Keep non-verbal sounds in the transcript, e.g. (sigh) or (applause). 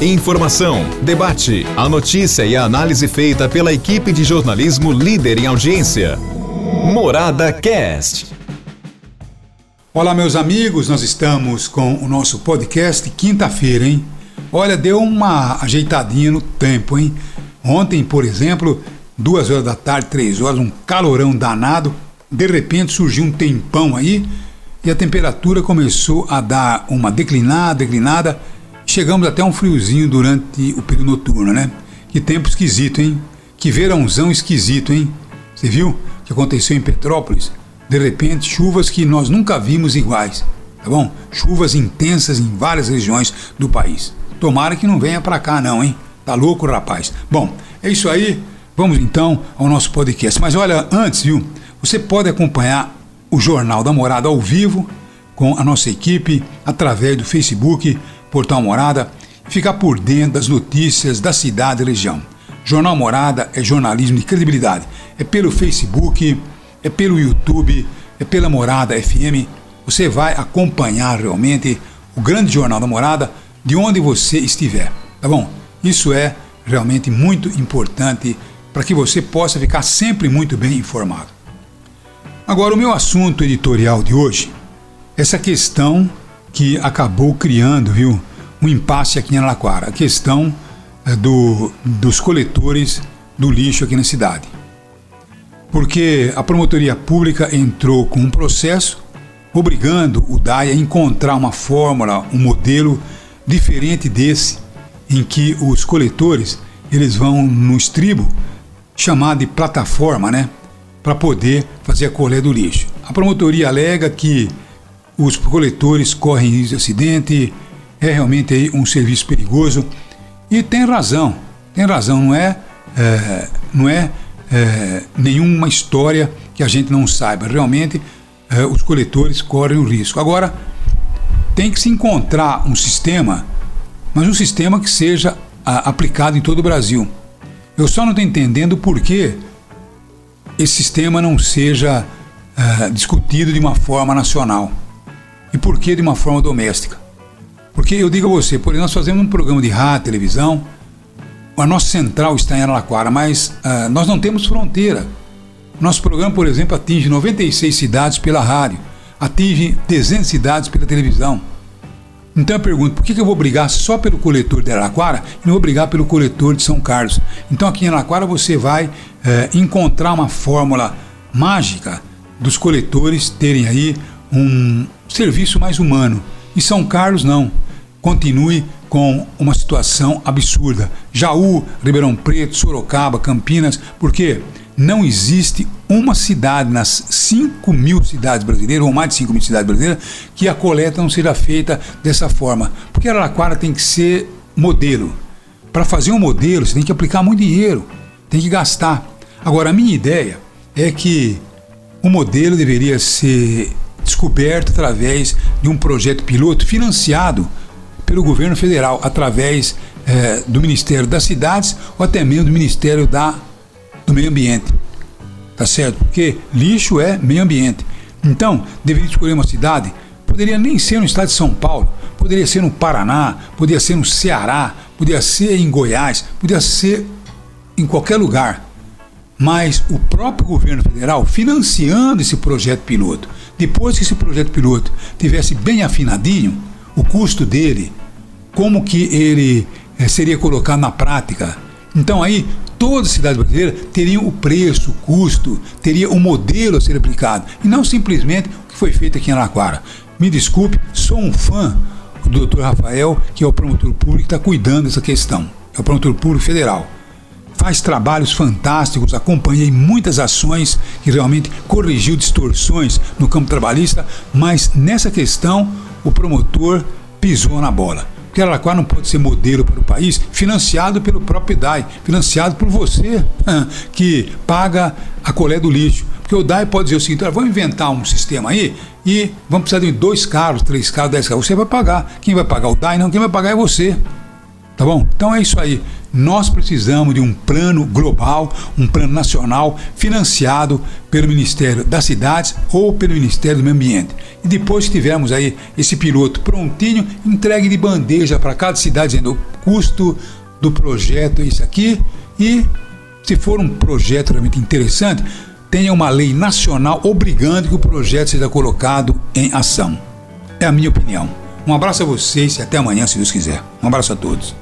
Informação, debate, a notícia e a análise feita pela equipe de jornalismo líder em audiência. Morada Cast. Olá, meus amigos, nós estamos com o nosso podcast quinta-feira, hein? Olha, deu uma ajeitadinha no tempo, hein? Ontem, por exemplo, duas horas da tarde, três horas, um calorão danado. De repente surgiu um tempão aí e a temperatura começou a dar uma declinada, declinada Chegamos até um friozinho durante o período noturno, né? Que tempo esquisito, hein? Que verãozão esquisito, hein? Você viu o que aconteceu em Petrópolis? De repente, chuvas que nós nunca vimos iguais, tá bom? Chuvas intensas em várias regiões do país. Tomara que não venha para cá não, hein? Tá louco, rapaz? Bom, é isso aí. Vamos então ao nosso podcast. Mas olha, antes, viu? Você pode acompanhar o Jornal da Morada ao vivo com a nossa equipe através do Facebook Portal Morada e ficar por dentro das notícias da cidade e região. Jornal Morada é jornalismo de credibilidade. É pelo Facebook, é pelo YouTube, é pela Morada FM. Você vai acompanhar realmente o grande Jornal da Morada de onde você estiver, tá bom? Isso é realmente muito importante para que você possa ficar sempre muito bem informado. Agora, o meu assunto editorial de hoje, essa questão que acabou criando, viu, um impasse aqui em Araraquara, a questão é, do, dos coletores do lixo aqui na cidade. Porque a promotoria pública entrou com um processo obrigando o DAI a encontrar uma fórmula, um modelo diferente desse, em que os coletores eles vão no estribo chamado de plataforma, né, para poder fazer a coleta do lixo. A promotoria alega que os coletores correm risco de acidente, é realmente aí um serviço perigoso e tem razão, tem razão, não é, é não é, é, nenhuma história que a gente não saiba. Realmente é, os coletores correm o risco. Agora tem que se encontrar um sistema, mas um sistema que seja a, aplicado em todo o Brasil. Eu só não estou entendendo por que esse sistema não seja é, discutido de uma forma nacional e por que de uma forma doméstica. Porque eu digo a você, por nós fazemos um programa de rádio, televisão, a nossa central está em Araraquara, mas uh, nós não temos fronteira. Nosso programa, por exemplo, atinge 96 cidades pela rádio, atinge 300 cidades pela televisão. Então eu pergunto, por que, eu vou brigar só pelo coletor de Araraquara e não vou brigar pelo coletor de São Carlos? Então aqui em Araraquara você vai eh, encontrar uma fórmula mágica dos coletores terem aí um serviço mais humano. Em São Carlos, não. Continue com uma situação absurda. Jaú, Ribeirão Preto, Sorocaba, Campinas, porque não existe uma cidade nas 5 mil cidades brasileiras, ou mais de 5 mil cidades brasileiras, que a coleta não seja feita dessa forma. Porque Araraquara tem que ser modelo. Para fazer um modelo, você tem que aplicar muito dinheiro, tem que gastar. Agora, a minha ideia é que o modelo deveria ser descoberto através de um projeto piloto financiado pelo governo federal, através é, do Ministério das Cidades ou até mesmo do Ministério da, do Meio Ambiente. Tá certo? Porque lixo é meio ambiente. Então, deveria escolher uma cidade, poderia nem ser no estado de São Paulo, poderia ser no Paraná, poderia ser no Ceará, poderia ser em Goiás, poderia ser em qualquer lugar. Mas o próprio governo federal financiando esse projeto piloto depois que esse projeto piloto tivesse bem afinadinho, o custo dele, como que ele é, seria colocado na prática. Então aí toda cidade brasileira teria o preço, o custo, teria o um modelo a ser aplicado e não simplesmente o que foi feito aqui em Araquara. Me desculpe, sou um fã do Dr. Rafael, que é o promotor público que está cuidando dessa questão. É o promotor público federal faz trabalhos fantásticos, acompanhei muitas ações que realmente corrigiu distorções no campo trabalhista, mas nessa questão o promotor pisou na bola. Araraquara não pode ser modelo para o país, financiado pelo próprio DAI, financiado por você (laughs) que paga a colher do lixo. Porque o DAI pode dizer o seguinte: vamos inventar um sistema aí e vamos precisar de dois carros, três carros, dez carros. Você vai pagar. Quem vai pagar o DAI? Não, quem vai pagar é você. Tá bom? Então é isso aí. Nós precisamos de um plano global, um plano nacional financiado pelo Ministério das Cidades ou pelo Ministério do Meio Ambiente. E depois que tivermos aí esse piloto prontinho, entregue de bandeja para cada cidade dizendo o custo do projeto é isso aqui e se for um projeto realmente interessante, tenha uma lei nacional obrigando que o projeto seja colocado em ação. É a minha opinião. Um abraço a vocês e até amanhã, se Deus quiser. Um abraço a todos.